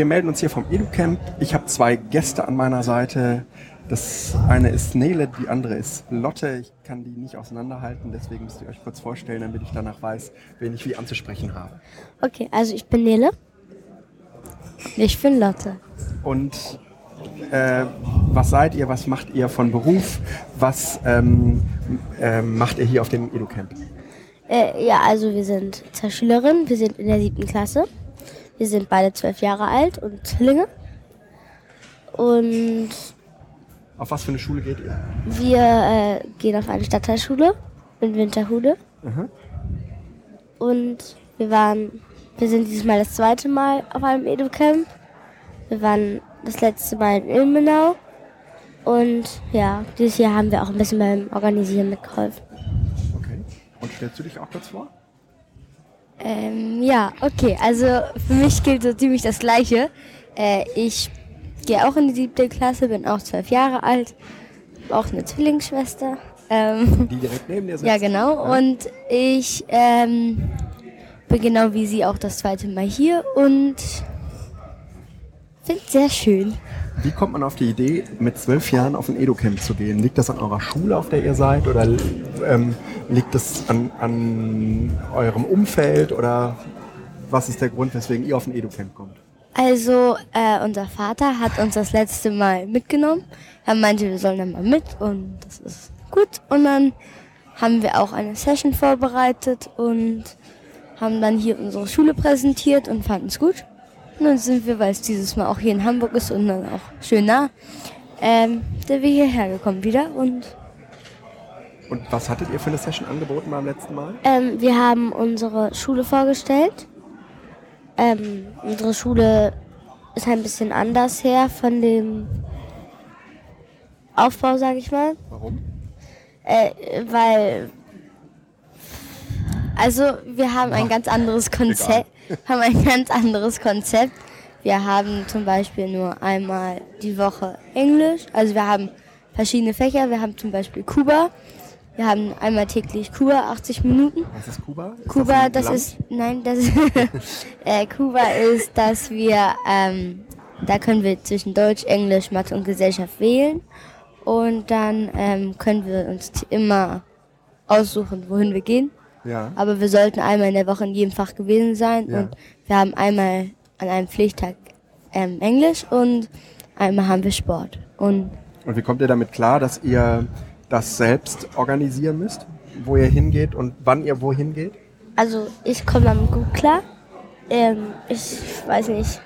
wir melden uns hier vom EduCamp. Ich habe zwei Gäste an meiner Seite. Das eine ist Nele, die andere ist Lotte. Ich kann die nicht auseinanderhalten, deswegen müsst ihr euch kurz vorstellen, damit ich danach weiß, wen ich wie anzusprechen habe. Okay, also ich bin Nele. Ich bin Lotte. Und äh, was seid ihr, was macht ihr von Beruf, was ähm, äh, macht ihr hier auf dem EduCamp? Äh, ja, also wir sind zwei Schülerinnen, wir sind in der siebten Klasse. Wir sind beide zwölf Jahre alt und Zwillinge. Und Auf was für eine Schule geht ihr? wir äh, gehen auf eine Stadtteilschule in Winterhude. Mhm. Und wir waren, wir sind dieses Mal das zweite Mal auf einem EduCamp. Wir waren das letzte Mal in Ilmenau. Und ja, dieses Jahr haben wir auch ein bisschen beim Organisieren mitgeholfen. Okay. Und stellst du dich auch kurz vor? Ähm, ja, okay. Also für mich gilt so ziemlich das Gleiche. Äh, ich gehe auch in die siebte Klasse, bin auch zwölf Jahre alt, auch eine Zwillingsschwester. Ähm, Die direkt neben dir sitzt? ja, genau. Und ich ähm, bin genau wie sie auch das zweite Mal hier und finde sehr schön. Wie kommt man auf die Idee, mit zwölf Jahren auf ein EduCamp zu gehen? Liegt das an eurer Schule, auf der ihr seid? Oder ähm, liegt das an, an eurem Umfeld? Oder was ist der Grund, weswegen ihr auf ein EduCamp kommt? Also, äh, unser Vater hat uns das letzte Mal mitgenommen. Er meinte, wir sollen dann mal mit und das ist gut. Und dann haben wir auch eine Session vorbereitet und haben dann hier unsere Schule präsentiert und fanden es gut. Dann sind wir, weil es dieses Mal auch hier in Hamburg ist und dann auch schön nah, ähm, sind wir hierher gekommen wieder und Und was hattet ihr für eine Session angeboten beim letzten Mal? Ähm, wir haben unsere Schule vorgestellt. Ähm, unsere Schule ist ein bisschen anders her von dem Aufbau, sage ich mal. Warum? Äh, weil, also wir haben ein ganz anderes Konzept. Haben ein ganz anderes Konzept. Wir haben zum Beispiel nur einmal die Woche Englisch. Also wir haben verschiedene Fächer. Wir haben zum Beispiel Kuba. Wir haben einmal täglich Kuba, 80 Minuten. Was ist Kuba? Ist Kuba, das Land? ist, nein, das äh, Kuba ist, dass wir, ähm, da können wir zwischen Deutsch, Englisch, Mathe und Gesellschaft wählen. Und dann ähm, können wir uns immer aussuchen, wohin wir gehen. Ja. Aber wir sollten einmal in der Woche in jedem Fach gewesen sein. Ja. Und wir haben einmal an einem Pflichttag ähm, Englisch und einmal haben wir Sport. Und Und wie kommt ihr damit klar, dass ihr das selbst organisieren müsst? Wo ihr hingeht und wann ihr wohin geht? also ich komme damit gut klar. Ähm, ich weiß nicht.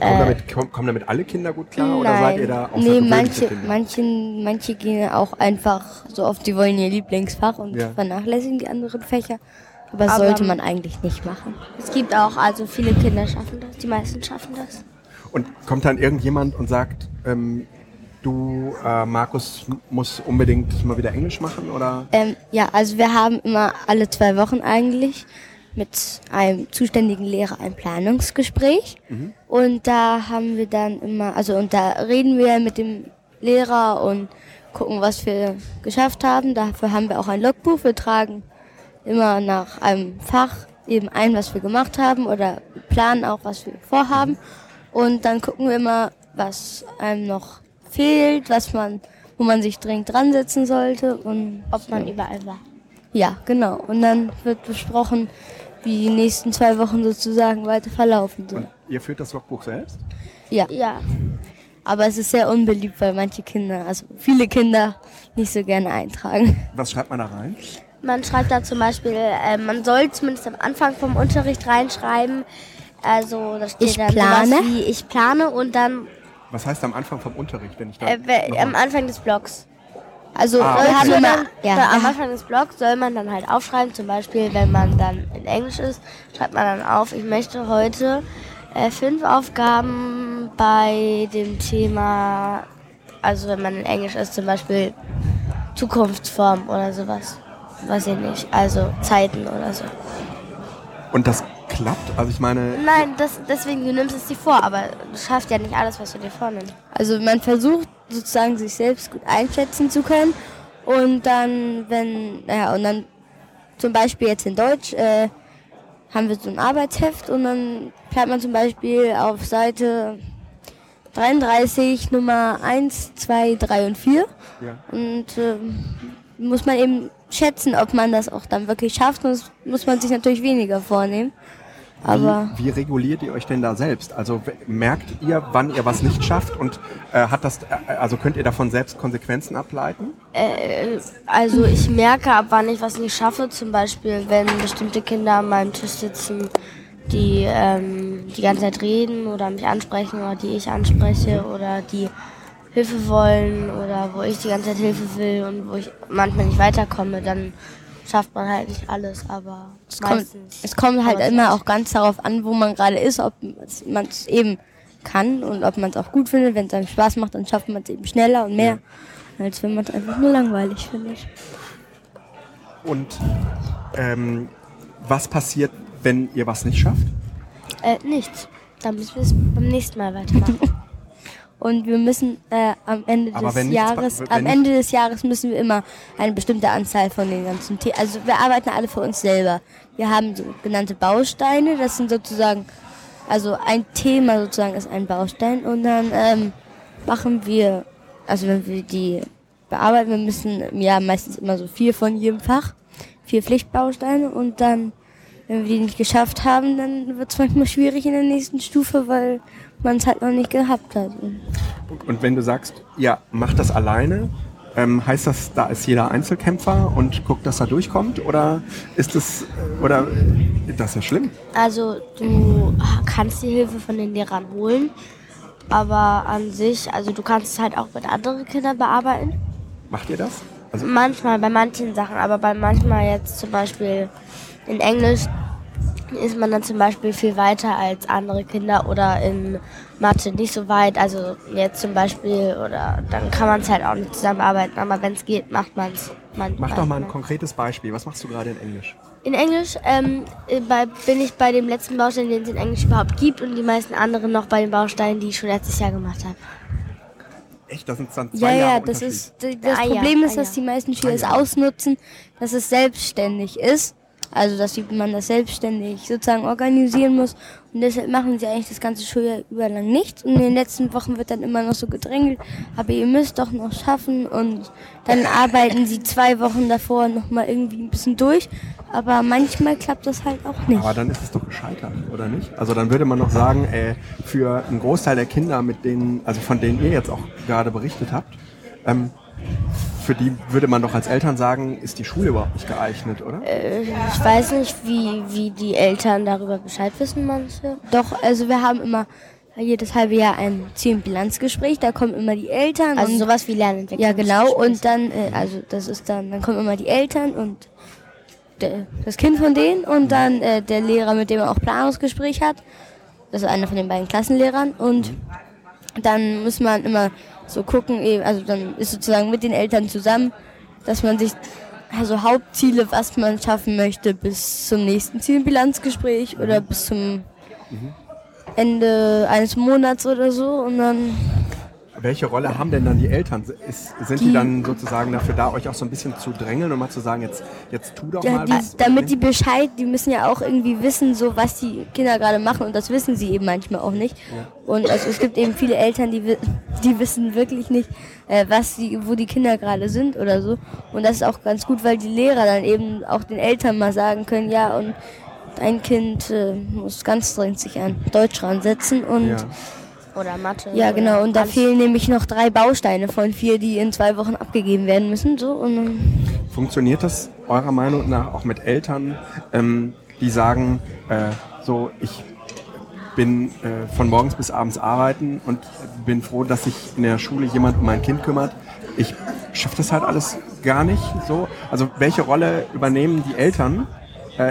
Kommen, damit, kommen, kommen damit alle Kinder gut klar? Oder Nein. seid ihr da nee, außergewöhnliche manche, manche, manche gehen auch einfach so oft, die wollen ihr Lieblingsfach und Ja. vernachlässigen die anderen Fächer. Aber das Aber- sollte man eigentlich nicht machen. Es gibt auch, also viele Kinder schaffen das, die meisten schaffen das. Und kommt dann irgendjemand und sagt, ähm, du, äh, Markus, m- muss unbedingt mal wieder Englisch machen? Oder? Ähm, ja, also wir haben immer alle zwei Wochen eigentlich mit einem zuständigen Lehrer ein Planungsgespräch. Und da haben wir dann immer, also und da reden wir mit dem Lehrer und gucken, was wir geschafft haben. Dafür haben wir auch ein Logbuch. Wir tragen immer nach einem Fach eben ein, was wir gemacht haben oder planen auch, was wir vorhaben. Und dann gucken wir immer, was einem noch fehlt, was man, wo man sich dringend dran setzen sollte und Ob man überall war. ja, genau. Und dann wird besprochen, wie die nächsten zwei Wochen sozusagen weiter verlaufen Und sollen. ihr führt das Logbuch selbst? Ja. Ja, Aber es ist sehr unbeliebt, weil manche Kinder, also viele Kinder, nicht so gerne eintragen. Was schreibt man da rein? man schreibt da zum Beispiel, äh, man soll zumindest am Anfang vom Unterricht reinschreiben. Also da steht Ich dann plane. sowas wie ich plane und dann Was heißt am Anfang vom Unterricht, wenn ich da äh, am Anfang des Blogs. Also Ah, wir okay. haben Soll immer, man, ja, da, am Anfang des Blogs soll man dann halt aufschreiben, zum Beispiel, wenn man dann in Englisch ist, schreibt man dann auf, ich möchte heute äh, fünf Aufgaben bei dem Thema, also wenn man in Englisch ist, zum Beispiel Zukunftsform oder sowas. Weiß ich nicht, also Zeiten oder so. Und das klappt? Also ich meine, Nein, das, deswegen, du nimmst es dir vor, aber du schaffst ja nicht alles, was du dir vornimmst. also man versucht sozusagen sich selbst gut einschätzen zu können und dann, wenn, ja, und dann zum Beispiel jetzt in Deutsch, äh, haben wir so ein Arbeitsheft und dann bleibt man zum Beispiel auf Seite 33 Nummer 1, 2, 3 und 4. Ja. Und äh, muss man eben schätzen, ob man das auch dann wirklich schafft. Sonst muss man sich natürlich weniger vornehmen. Aber wie, wie, reguliert ihr euch denn da selbst? Also merkt ihr, wann ihr was nicht schafft und äh, hat das, äh, also könnt ihr davon selbst Konsequenzen ableiten? Äh, also ich merke, ab wann ich was nicht schaffe. Zum Beispiel, wenn bestimmte Kinder an meinem Tisch sitzen, die ähm, die ganze Zeit reden oder mich ansprechen oder die ich anspreche oder die Hilfe wollen oder wo ich die ganze Zeit Hilfe will und wo ich manchmal nicht weiterkomme, dann schafft man halt nicht alles, aber es kommt, es kommt halt immer auch ganz darauf an, wo man gerade ist, ob man es eben kann und ob man es auch gut findet. Wenn es einem Spaß macht, dann schafft man es eben schneller und mehr, ja. als wenn man es einfach nur langweilig findet. Und ähm, was passiert, wenn ihr was nicht schafft? Äh, nichts. Dann müssen wir es beim nächsten Mal weitermachen. Und wir müssen äh, am Ende des Jahres, am Ende des Jahres müssen wir immer eine bestimmte Anzahl von den ganzen Themen. Also wir arbeiten alle für uns selber. Wir haben sogenannte Bausteine. Das sind sozusagen, also ein Thema sozusagen ist ein Baustein und dann ähm, machen wir, also wenn wir die bearbeiten, wir müssen im Jahr meistens immer so vier von jedem Fach, vier Pflichtbausteine und dann wenn wir die nicht geschafft haben, dann wird es manchmal schwierig in der nächsten Stufe, weil man es halt noch nicht gehabt hat. Und wenn du sagst, ja, mach das alleine, ähm, heißt das, da ist jeder Einzelkämpfer und guckt, dass er durchkommt? Oder ist das, oder das ist ja schlimm? Also du kannst die Hilfe von den Lehrern holen, aber an sich, also du kannst es halt auch mit anderen Kindern bearbeiten. Macht ihr das? Also manchmal, bei manchen Sachen, aber bei manchmal jetzt zum Beispiel in Englisch ist man dann zum Beispiel viel weiter als andere Kinder oder in Mathe nicht so weit. Also jetzt zum Beispiel oder dann kann man es halt auch nicht zusammenarbeiten. Aber wenn es geht, macht man es. Mach doch mal ein konkretes Beispiel. Was machst du gerade in Englisch? In Englisch ähm, bei, bin ich bei dem letzten Baustein, den es in Englisch überhaupt gibt und die meisten anderen noch bei den Bausteinen, die ich schon letztes Jahr gemacht habe. Echt? Das sind dann zwei ja, Jahre Ja, das ist das Problem ist, dass die meisten Schüler es ausnutzen, dass es selbstständig ist also, dass man das selbstständig sozusagen organisieren muss. Und deshalb machen sie eigentlich das ganze Schuljahr über lang nichts. Und in den letzten Wochen wird dann immer noch so gedrängelt, aber ihr müsst doch noch schaffen. Und dann arbeiten sie zwei Wochen davor nochmal irgendwie ein bisschen durch. Aber manchmal klappt das halt auch nicht. Aber dann ist es doch gescheitert, oder nicht? Also dann würde man noch sagen, äh, für einen Großteil der Kinder, mit denen, also von denen ihr jetzt auch gerade berichtet habt, ähm, für die würde man doch als Eltern sagen, ist die Schule überhaupt nicht geeignet, oder? Äh, ich weiß nicht, wie, wie die Eltern darüber Bescheid wissen, manche. Doch, also wir haben immer jedes halbe Jahr ein Ziel- und Bilanzgespräch, da kommen immer die Eltern. Also und, sowas wie Lernentwicklung. Ja, genau, und dann, äh, also das ist dann, dann kommen immer die Eltern und der, das Kind von denen und dann äh, der Lehrer, mit dem er auch Planungsgespräch hat. Das ist einer von den beiden Klassenlehrern und dann muss man immer so gucken, also dann ist sozusagen mit den Eltern zusammen, dass man sich also Hauptziele, was man schaffen möchte, bis zum nächsten Zielbilanzgespräch oder bis zum mhm. Ende eines Monats oder so und dann welche Rolle haben denn dann die Eltern? Ist, sind die, die, dann sozusagen dafür da, euch auch so ein bisschen zu drängeln und mal zu sagen, jetzt, jetzt tu doch ja, mal die, was? Damit die Bescheid, die müssen ja auch irgendwie wissen, so was die Kinder gerade machen und das wissen sie eben manchmal auch nicht. Ja. Und also es gibt eben viele Eltern, die, die wissen wirklich nicht, äh, was die, wo die Kinder gerade sind oder so. Und das ist auch ganz gut, weil die Lehrer dann eben auch den Eltern mal sagen können, ja und dein Kind äh, muss ganz dringend sich an Deutsch ransetzen und ja oder Mathe. Ja, genau. Und da fehlen nämlich noch drei Bausteine von vier, die in zwei Wochen abgegeben werden müssen. So, und Funktioniert das eurer Meinung nach auch mit Eltern, ähm, die sagen, äh, so, ich bin äh, von morgens bis abends arbeiten und bin froh, dass sich in der Schule jemand um mein Kind kümmert. Ich schaffe das halt alles gar nicht so. Also welche Rolle übernehmen die Eltern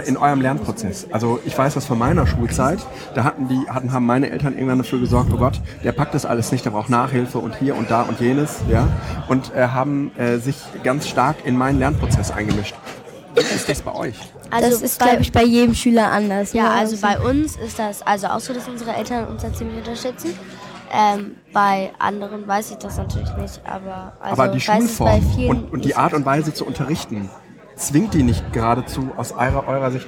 in eurem Lernprozess? Also ich weiß das von meiner Schulzeit, da hatten die, hatten, haben meine Eltern irgendwann dafür gesorgt, oh Gott, der packt das alles nicht, der braucht Nachhilfe und hier und da und jenes, ja, und äh, haben äh, sich ganz stark in meinen Lernprozess eingemischt. Wie ist das bei euch? Also das ist, glaube ich, bei jedem Schüler anders. Ja, ne? also bei uns ist das also auch so, dass unsere Eltern uns da ziemlich unterstützen. Ähm, bei anderen weiß ich das natürlich nicht, aber also aber die Schulform und, und die Art und Weise zu unterrichten, zwingt die nicht geradezu aus eurer, eurer Sicht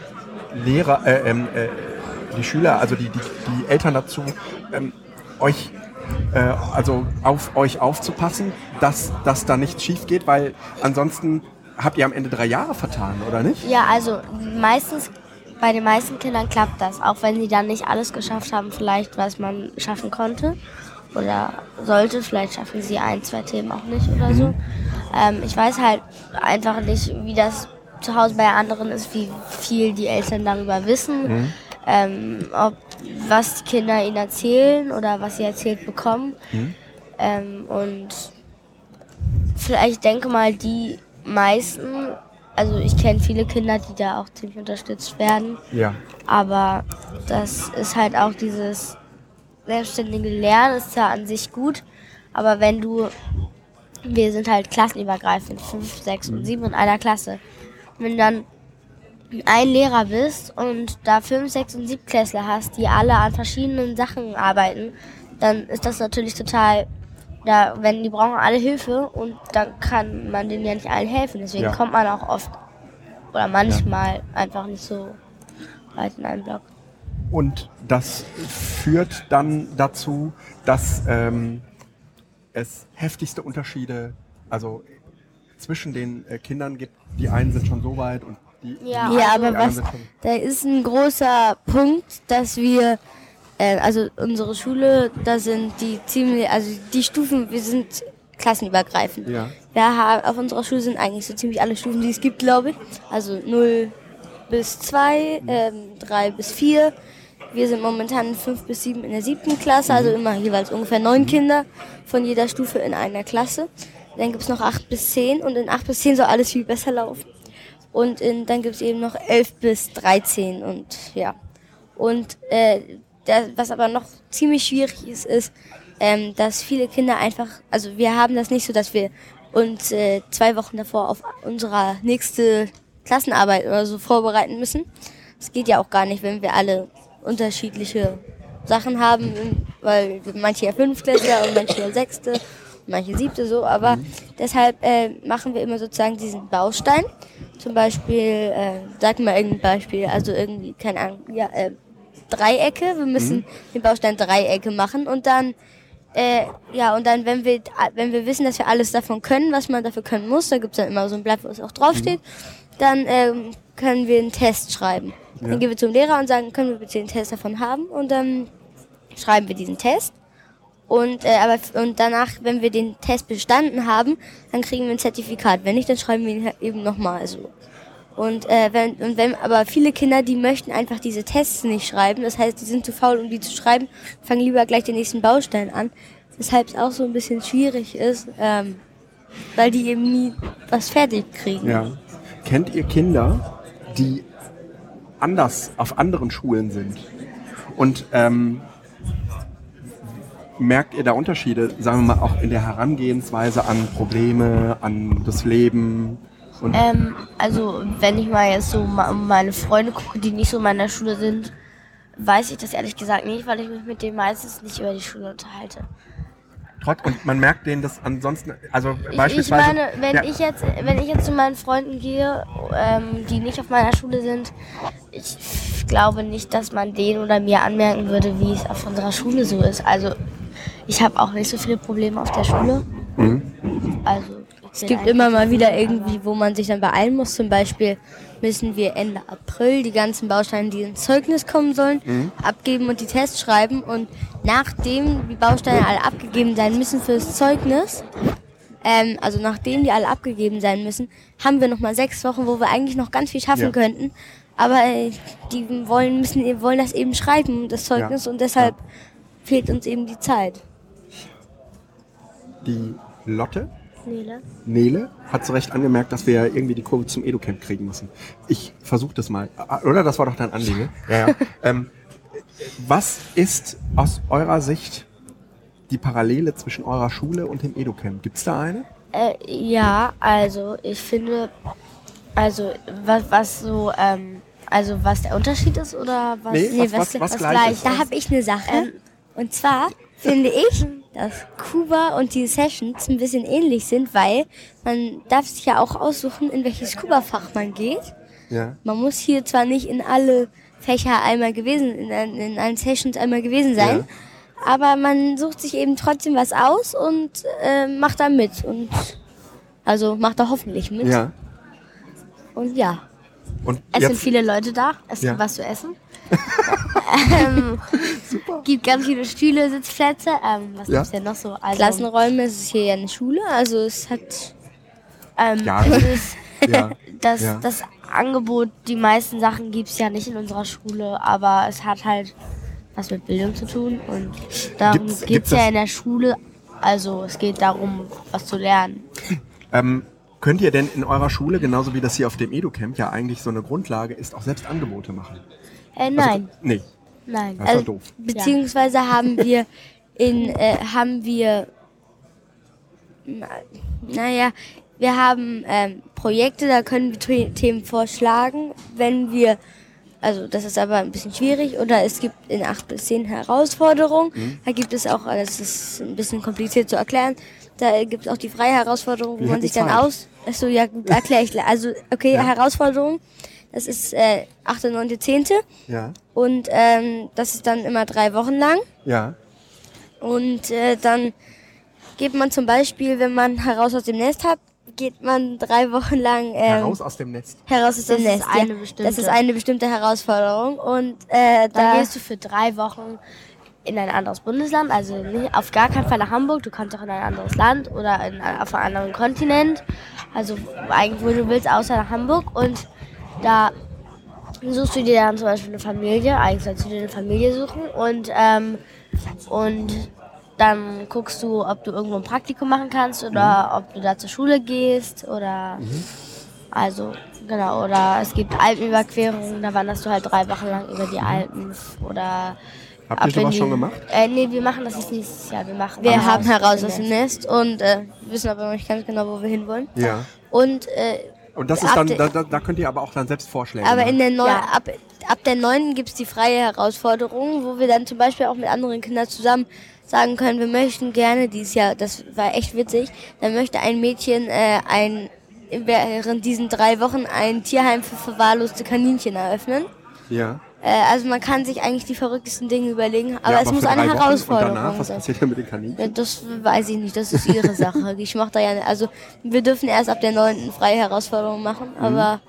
Lehrer, äh, ähm, äh, die Schüler, also die, die, die Eltern dazu, ähm, euch äh, also auf euch aufzupassen, dass, dass da nichts schief geht, weil ansonsten habt ihr am Ende drei Jahre vertan, oder nicht? Ja, also meistens, bei den meisten Kindern klappt das, auch wenn sie dann nicht alles geschafft haben, vielleicht was man schaffen konnte oder sollte, vielleicht schaffen sie ein, zwei Themen auch nicht oder so. Ähm, ich weiß halt einfach nicht, wie das zu Hause bei anderen ist, wie viel die Eltern darüber wissen, ähm, ob was die Kinder ihnen erzählen oder was sie erzählt bekommen. Ähm, und vielleicht, ich denke mal, die meisten, also ich kenne viele Kinder, die da auch ziemlich unterstützt werden, Ja. aber das ist halt auch dieses selbstständige Lernen ist ja an sich gut, aber wenn du, wir sind halt klassenübergreifend, fünf, sechs und sieben in einer Klasse. Wenn dann ein Lehrer bist und da fünf, sechs und siebtklässler hast, die alle an verschiedenen Sachen arbeiten, dann ist das natürlich total, da, wenn die brauchen alle Hilfe und dann kann man denen ja nicht allen helfen. Deswegen Ja. kommt man auch oft oder manchmal einfach nicht so weit in einen Block. Und das führt dann dazu, dass ähm, es heftigste Unterschiede, also zwischen den äh, Kindern gibt. Die einen sind schon so weit und die, Ja, die, Ja, aber was, da ist ein großer Punkt, dass wir, äh, also unsere Schule, da sind die ziemlich, also die Stufen, wir sind klassenübergreifend. Ja. Wir haben, auf unserer Schule sind eigentlich so ziemlich alle Stufen, die es gibt, glaube ich. Also 0 bis 2, ähm, 3 bis 4. Wir sind momentan 5 bis 7 in der siebten Klasse, also immer jeweils ungefähr neun Kinder von jeder Stufe in einer Klasse. Dann gibt's noch 8 bis 10 und in 8 bis 10 soll alles viel besser laufen. Und in, dann gibt's eben noch 11 bis 13 und ja. Und äh, das, was aber noch ziemlich schwierig ist, ist, ähm, dass viele Kinder einfach, also wir haben das nicht so, dass wir uns äh, zwei Wochen davor auf unsere nächste Klassenarbeit oder so vorbereiten müssen. Das geht ja auch gar nicht, wenn wir alle unterschiedliche Sachen haben, weil manche ja Fünftklässler und manche ja Sechste und manche Siebte so, aber deshalb äh, machen wir immer sozusagen diesen Baustein. Zum Beispiel, äh, sag mal irgendein Beispiel, also irgendwie, keine Ahnung, ja, äh, Dreiecke, wir müssen den Baustein Dreiecke machen und dann äh, ja, und dann, wenn wir, wenn wir wissen, dass wir alles davon können, was man dafür können muss, da gibt's dann immer so ein Blatt, wo es auch draufsteht, dann ähm, können wir einen Test schreiben. Ja. Dann gehen wir zum Lehrer und sagen, können wir bitte den Test davon haben? Und dann schreiben wir diesen Test. Und, äh, aber, und danach, wenn wir den Test bestanden haben, dann kriegen wir ein Zertifikat. Wenn nicht, dann schreiben wir ihn halt eben nochmal so. Und, äh, wenn, und wenn, aber viele Kinder, die möchten einfach diese Tests nicht schreiben. Das heißt, die sind zu faul, um die zu schreiben, fangen lieber gleich den nächsten Baustein an. Weshalb es auch so ein bisschen schwierig ist, ähm, weil die eben nie was fertig kriegen. Ja. Kennt ihr Kinder, die anders auf anderen Schulen sind? Und ähm, merkt ihr da Unterschiede, sagen wir mal, auch in der Herangehensweise an Probleme, an das Leben? Ähm, also, wenn ich mal jetzt so meine Freunde gucke, die nicht so in meiner Schule sind, weiß ich das ehrlich gesagt nicht, weil ich mich mit denen meistens nicht über die Schule unterhalte. Trotz, und man merkt denen das ansonsten, also Ich, ich beispielsweise. meine, wenn ja, ich jetzt, wenn ich jetzt zu meinen Freunden gehe, ähm, die nicht auf meiner Schule sind, ich glaube nicht, dass man denen oder mir anmerken würde, wie es auf unserer Schule so ist. Also, ich habe auch nicht so viele Probleme auf der Schule. Also, Es gibt immer mal wieder irgendwie, wo man sich dann beeilen muss. Zum Beispiel müssen wir Ende April die ganzen Bausteine, die ins Zeugnis kommen sollen, abgeben und die Tests schreiben. Und nachdem die Bausteine alle abgegeben sein müssen fürs Zeugnis, ähm, also nachdem die alle abgegeben sein müssen, haben wir noch mal sechs Wochen, wo wir eigentlich noch ganz viel schaffen Ja. könnten. Aber äh, die wollen, müssen, wollen das eben schreiben, das Zeugnis, Ja. und deshalb fehlt uns eben die Zeit. die Lotte, Nele. Nele, hat zu Recht angemerkt, dass wir ja irgendwie die Kurve zum Educamp kriegen müssen. Ich versuche das mal. Ah, Oder? Das war doch dein Anliegen. Ja, ja. ähm, was ist aus eurer Sicht die Parallele zwischen eurer Schule und dem Educamp? Gibt es da eine? Äh, ja, also ich finde, also was, was so, ähm, also was der Unterschied ist oder was? Nee, Nee, was, was, was, was gleich ist. Da habe ich eine Sache. Ähm, und zwar finde ich, dass Kuba und die Sessions ein bisschen ähnlich sind, weil man darf sich ja auch aussuchen, in welches Kuba-Fach man geht. Ja. Man muss hier zwar nicht in alle Fächer einmal gewesen, in, in allen Sessions einmal gewesen sein, aber man sucht sich eben trotzdem was aus und äh, macht da mit. Und also macht da hoffentlich mit. Ja. Und ja. Und Es sind viele Leute da, es Ja. gibt was zu essen. ähm, gibt ganz viele Stühle, Sitzplätze. Ähm, was Ja. gibt's denn noch so? Also, Klassenräume, es ist hier ja eine Schule, also es hat ähm, Ja. es ist ja. das, Ja. das Angebot, die meisten Sachen gibt's ja nicht in unserer Schule, aber es hat halt was mit Bildung zu tun und darum Gibt's- geht's gibt's ja in der Schule. Also es geht darum, was zu lernen. Ähm, könnt ihr denn in eurer Schule, genauso wie das hier auf dem EduCamp ja eigentlich so eine Grundlage ist, auch selbst Angebote machen? Äh, Also, nein, Nee, nein. das ist Also, doof. Beziehungsweise haben wir in, äh, haben wir, na, naja, wir haben ähm, Projekte, da können wir The- Themen vorschlagen, wenn wir, also das ist aber ein bisschen schwierig, oder es gibt in 8 bis 10 Herausforderungen, Mhm. da gibt es auch, das ist ein bisschen kompliziert zu erklären, da gibt es auch die freie Herausforderung, wo Wir man sich dann Zeit. aus, achso, ja erkläre ich, also okay, Ja. Herausforderung, das ist äh, 8., 9., 10., Ja, und ähm, das ist dann immer drei Wochen lang. ja, Und äh, dann geht man zum Beispiel, wenn man heraus aus dem Nest hat, geht man drei Wochen lang ähm, heraus aus dem Nest. heraus aus dem ist Nest. eine ja. bestimmte. Das ist eine bestimmte Herausforderung. Und äh, Dann da gehst du für drei Wochen in ein anderes Bundesland, also nicht, auf gar keinen Fall nach Hamburg, du kannst auch in ein anderes Land oder in, auf einen anderen Kontinent, also eigentlich wo du willst, außer nach Hamburg und da suchst du dir dann zum Beispiel eine Familie, eigentlich sollst du dir eine Familie suchen und, ähm, und dann guckst du, ob du irgendwo ein Praktikum machen kannst oder ob du da zur Schule gehst oder also genau oder es gibt Alpenüberquerungen, da wanderst du halt drei Wochen lang über die Alpen oder Habt ihr sowas schon gemacht? Äh, nee, wir machen das jetzt nächstes Jahr. Wir machen wir haben heraus aus dem Nest. Nest und äh, wissen aber noch nicht ganz genau, wo wir hinwollen. Ja. Und äh, Und das ist dann, da, da, könnt ihr aber auch dann selbst Vorschläge Aber machen. in der Neu Ja. ab, ab der neunten gibt's die freie Herausforderung, wo wir dann zum Beispiel auch mit anderen Kindern zusammen sagen können, wir möchten gerne dieses Jahr, das war echt witzig, dann möchte ein Mädchen äh, ein während diesen drei Wochen ein Tierheim für verwahrloste Kaninchen eröffnen. ja. Äh, also man kann sich eigentlich die verrücktesten Dinge überlegen, aber ja, es muss eine Wochen. Herausforderung danach, was sein. passiert denn mit den Kaninchen? Ja, das weiß ich nicht, das ist ihre Sache. Ich mach da ja, also wir dürfen erst ab der neunten freie Herausforderungen machen, Mhm. aber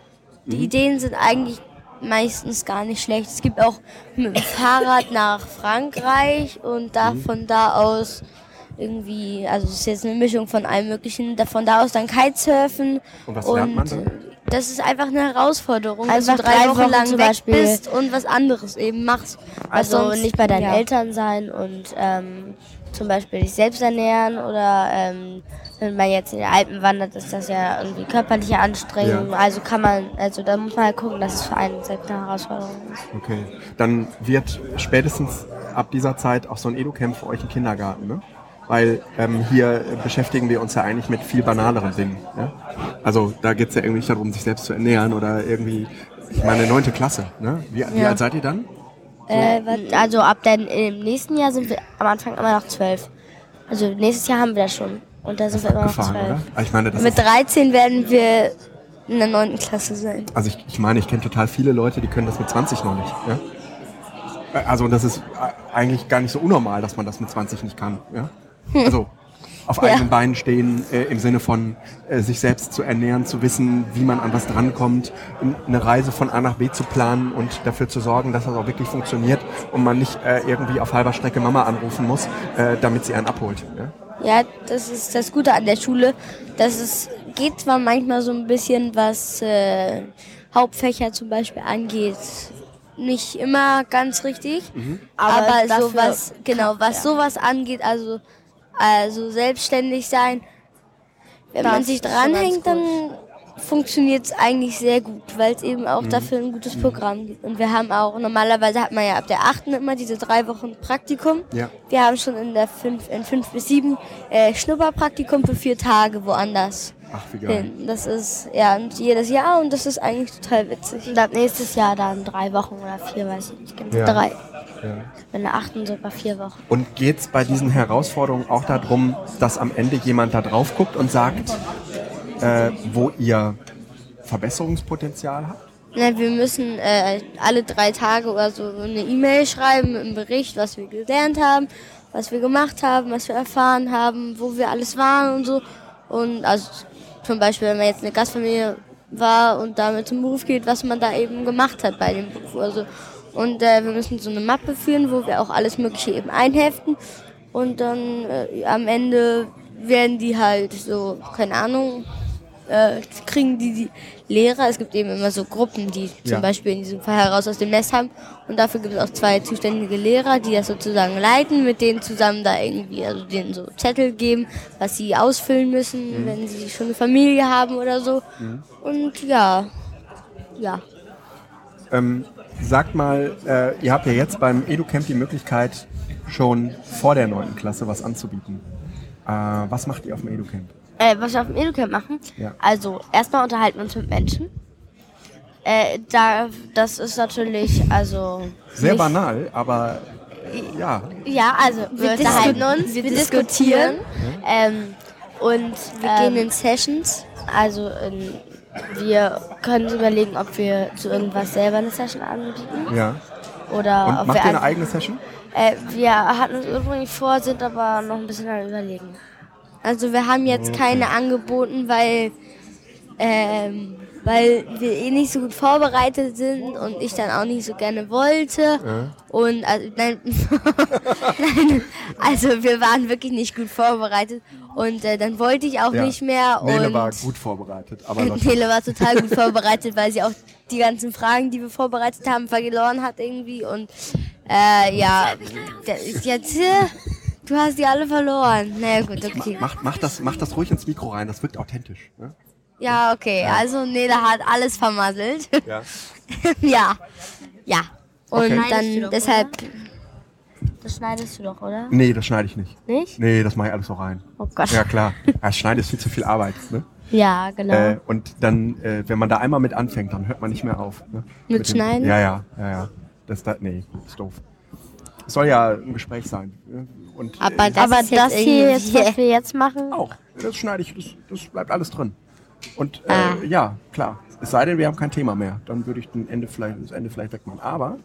die Ideen sind eigentlich meistens gar nicht schlecht. Es gibt auch mit dem Fahrrad nach Frankreich und da Mhm. von da aus irgendwie, also es ist jetzt eine Mischung von allem möglichen, von da aus dann Kitesurfen Und was lernt man dann? das ist einfach eine Herausforderung, Einfach dass du drei, drei Wochen Wochen lang zum weg Beispiel- bist und was anderes eben machst. Also sonst- nicht bei deinen ja. Eltern sein und ähm, zum Beispiel dich selbst ernähren oder ähm, wenn man jetzt in die Alpen wandert, ist das ja irgendwie körperliche Anstrengung. Ja. Also kann man, also da muss man halt gucken, dass es für einen selbst eine Herausforderung ist. Okay. Dann wird spätestens ab dieser Zeit auch so ein Edu-Camp für euch ein Kindergarten, ne? Weil ähm, hier beschäftigen wir uns ja eigentlich mit viel banaleren Dingen. Ja? Also da geht es ja irgendwie nicht darum, sich selbst zu ernähren oder irgendwie, ich meine, neunte Klasse. Ne? Wie, wie Ja. alt seid ihr dann? Äh, warte. Also ab den, im nächsten Jahr sind wir am Anfang immer noch zwölf. Also nächstes Jahr haben wir das schon. Und da sind wir immer noch zwölf. Ah, Ich meine, Mit ist, 13 werden wir in der 9. Klasse sein. also ich, ich meine, ich kenne total viele Leute, die können das mit 20 noch nicht. Ja? Äh, Also das ist äh, eigentlich gar nicht so unnormal, dass man das mit 20 nicht kann. Ja? Also auf Ja. eigenen Beinen stehen, äh, im Sinne von äh, sich selbst zu ernähren, zu wissen, wie man an was drankommt, eine Reise von A nach B zu planen und dafür zu sorgen, dass das auch wirklich funktioniert und man nicht äh, irgendwie auf halber Strecke Mama anrufen muss, äh, damit sie einen abholt. Ja? Ja, das ist das Gute an der Schule. dass es geht zwar manchmal so ein bisschen, was äh, Hauptfächer zum Beispiel angeht, nicht immer ganz richtig. Aber Aber, dafür sowas, genau, was ja. sowas angeht, also, also selbstständig sein, wenn man sich dranhängt, dann funktioniert es eigentlich sehr gut, weil es eben Mhm. auch dafür ein gutes Programm gibt. Und wir haben auch, normalerweise hat man ja ab der achten immer diese drei Wochen Praktikum. Ja. Wir haben schon in der fünf, in fünf bis sieben äh, Schnupperpraktikum für vier Tage woanders Ach, wie geil. hin. Das ist, ja, und jedes Jahr und das ist eigentlich total witzig. Und ab nächstes Jahr dann drei Wochen oder vier, weiß ich nicht genau. Ja. Drei. Ja. In der achten sogar vier Wochen. Und geht es bei diesen Herausforderungen auch darum, dass am Ende jemand da drauf guckt und sagt, äh, wo ihr Verbesserungspotenzial habt? Na, wir müssen äh, alle drei Tage oder so eine E-Mail schreiben mit einem Bericht, was wir gelernt haben, was wir gemacht haben, was wir erfahren haben, wo wir alles waren und so. Und also zum Beispiel, wenn man jetzt eine Gastfamilie war und damit zum Beruf geht, was man da eben gemacht hat bei dem Beruf. Also, und äh, wir müssen so eine Mappe führen, wo wir auch alles Mögliche eben einheften. Und dann äh, am Ende werden die halt so, keine Ahnung, äh, kriegen die, die Lehrer, es gibt eben immer so Gruppen, die zum Ja. Beispiel in diesem Fall heraus aus dem Nest haben. Und dafür gibt es auch zwei zuständige Lehrer, die das sozusagen leiten, mit denen zusammen da irgendwie, also denen so Zettel geben, was sie ausfüllen müssen, wenn sie schon eine Familie haben oder so. Und ja, ja. Ähm, sagt mal, äh, ihr habt ja jetzt beim EduCamp die Möglichkeit, schon vor der 9. Klasse was anzubieten. Äh, was macht ihr auf dem EduCamp? Äh, was wir auf dem EduCamp machen? Ja. Also, erstmal unterhalten wir uns mit Menschen. Äh, da, das ist natürlich, also. Sehr nicht- banal, aber ja. Ja, also, wir, unterhalten uns, wir diskutieren. Ähm, und Wir ähm, gehen in Sessions. Also ähm, wir können uns überlegen, ob wir zu irgendwas selber eine Session anbieten ja. oder Und ob macht wir ihr eine eigene Session? Äh, wir hatten es ursprünglich vor, sind aber noch ein bisschen am überlegen. Also wir haben jetzt keine angeboten, weil, ähm, weil wir eh nicht so gut vorbereitet sind und ich dann auch nicht so gerne wollte. Und also, nein, nein, also wir waren wirklich nicht gut vorbereitet und äh, dann wollte ich auch Ja. nicht mehr. Nele und war gut vorbereitet, aber Nele war total gut vorbereitet, weil sie auch die ganzen Fragen, die wir vorbereitet haben, verloren hat irgendwie. Und äh, ja, der- jetzt, äh, du hast die alle verloren. Na ja, gut, okay. macht, macht, das, macht das ruhig ins Mikro rein, das wirkt authentisch. Ne? Ja, okay. Also Nele hat alles vermasselt. Ja. ja. Ja. Und Okay. dann deshalb. Das schneidest du doch, oder? Nee, das schneide ich nicht. Nicht? Nee, das mache ich alles so rein. Oh Gott. Ja, klar. Ja, Schneiden ist viel zu viel Arbeit. Ne? Ja, genau. Äh, und dann, äh, wenn man da einmal mit anfängt, dann hört man nicht mehr auf. Ne? Mit dem- Schneiden? Ja, ja, ja, ja. Das, da, nee, ist doof. Es soll ja ein Gespräch sein. Und, Aber äh, das aber das hier jetzt, was wir jetzt machen, auch. Das schneide ich, das, das bleibt alles drin. Und äh, Ah. ja, klar. Es sei denn, wir haben kein Thema mehr. Dann würde ich den Ende vielleicht, das Ende vielleicht wegmachen. Aber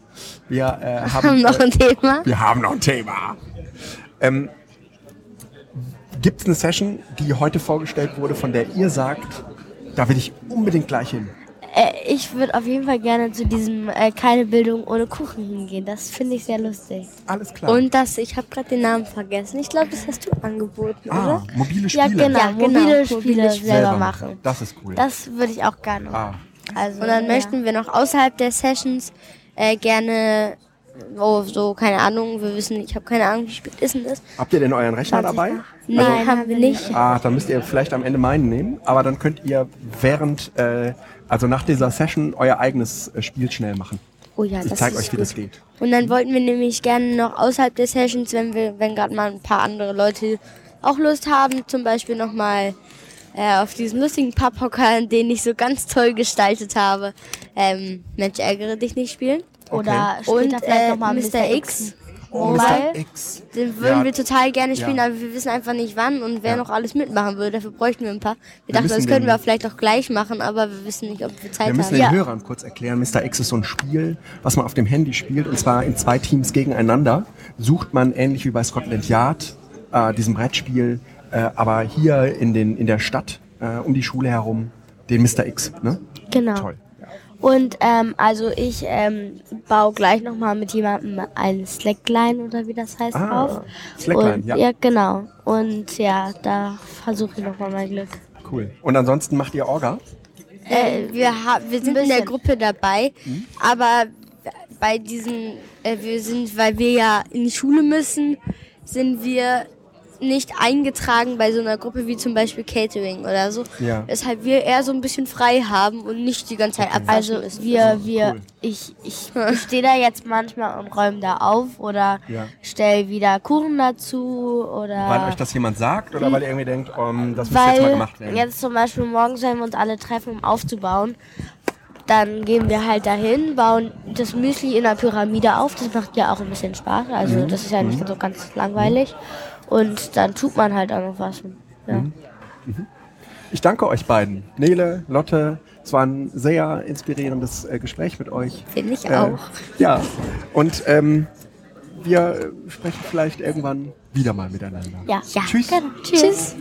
wir äh, haben, haben noch äh, ein Thema. wir haben noch ein Thema. Ähm, Gibt es eine Session, die heute vorgestellt wurde, von der ihr sagt, da will ich unbedingt gleich hin? Äh, ich würde auf jeden Fall gerne zu diesem äh, keine Bildung ohne Kuchen hingehen. Das finde ich sehr lustig. Alles klar. Und das, ich habe gerade den Namen vergessen. Ich glaube, das hast du angeboten, ah, oder? mobile Ja, Spiele. genau. Ja, genau. Mobile Mobile Spiele Spiele selber machen. Das ist cool. Das würde ich auch gerne machen. ah, Also, Und dann ja. möchten wir noch außerhalb der Sessions äh, gerne, oh, so, keine Ahnung, wir wissen, ich habe keine Ahnung, wie spät ist denn das? habt ihr denn euren Rechner dabei? Nein, haben wir nicht. Ah, dann müsst ihr vielleicht am Ende meinen nehmen, aber dann könnt ihr während, äh, also nach dieser Session, euer eigenes äh, Spiel schnell machen. Oh ja, Ich das zeige euch, wie gut. das geht. Und dann wollten wir nämlich gerne noch außerhalb der Sessions, wenn wir, wenn gerade mal ein paar andere Leute auch Lust haben, zum Beispiel nochmal äh, auf diesen lustigen Papphocker, den ich so ganz toll gestaltet habe, ähm, Mensch, ärgere dich nicht spielen. Oder Und später vielleicht äh, nochmal Mr. X. Oh, Mobile. Mr. X. Den würden Ja. wir total gerne spielen, Ja. aber wir wissen einfach nicht wann und wer Ja. noch alles mitmachen würde. Dafür bräuchten wir ein paar. Wir, Wir dachten, das können wir vielleicht auch gleich machen, aber wir wissen nicht, ob wir Zeit Wir müssen haben. den. Hörern kurz erklären, Mr. X ist so ein Spiel, was man auf dem Handy spielt, und zwar in zwei Teams gegeneinander. Sucht man ähnlich wie bei Scotland Yard, äh, diesem Brettspiel, äh, aber hier in, den, in der Stadt, äh, um die Schule herum, den Mr. X. Ne? Genau. Toll. Und ähm, also ich ähm, baue gleich nochmal mit jemandem ein Slackline oder wie das heißt Ah, auf. Slackline, Und, ja. ja. genau. Und ja, da versuche ich nochmal mein Glück. Cool. Und ansonsten macht ihr Orga? Äh, wir, ha wir sind in der. Gruppe dabei, Mhm. aber bei diesen, äh, wir sind, weil wir ja in die Schule müssen, sind wir nicht eingetragen bei so einer Gruppe wie zum Beispiel Catering oder so. Ja. Weshalb wir eher so ein bisschen frei haben und nicht die ganze Zeit abwaschen Also wir, wir, cool. ich, ich, ich stehe da jetzt manchmal und räume da auf oder Ja. stell wieder Kuchen dazu oder Weil euch das jemand sagt oder weil ihr irgendwie denkt, um, das muss jetzt mal gemacht werden? jetzt zum Beispiel morgens, wenn wir uns alle treffen, um aufzubauen, dann gehen wir halt dahin, bauen das Müsli in der Pyramide auf. Das macht ja auch ein bisschen Spaß. Also Mhm. das ist ja nicht so ganz langweilig. Und dann tut man halt auch noch was. Ja. Mhm. Ich danke euch beiden. Nele, Lotte, es war ein sehr inspirierendes äh, Gespräch mit euch. Finde ich Äh, auch. ja, und ähm, wir äh, sprechen vielleicht irgendwann wieder mal miteinander. Ja. Ja. Tschüss. Tschüss.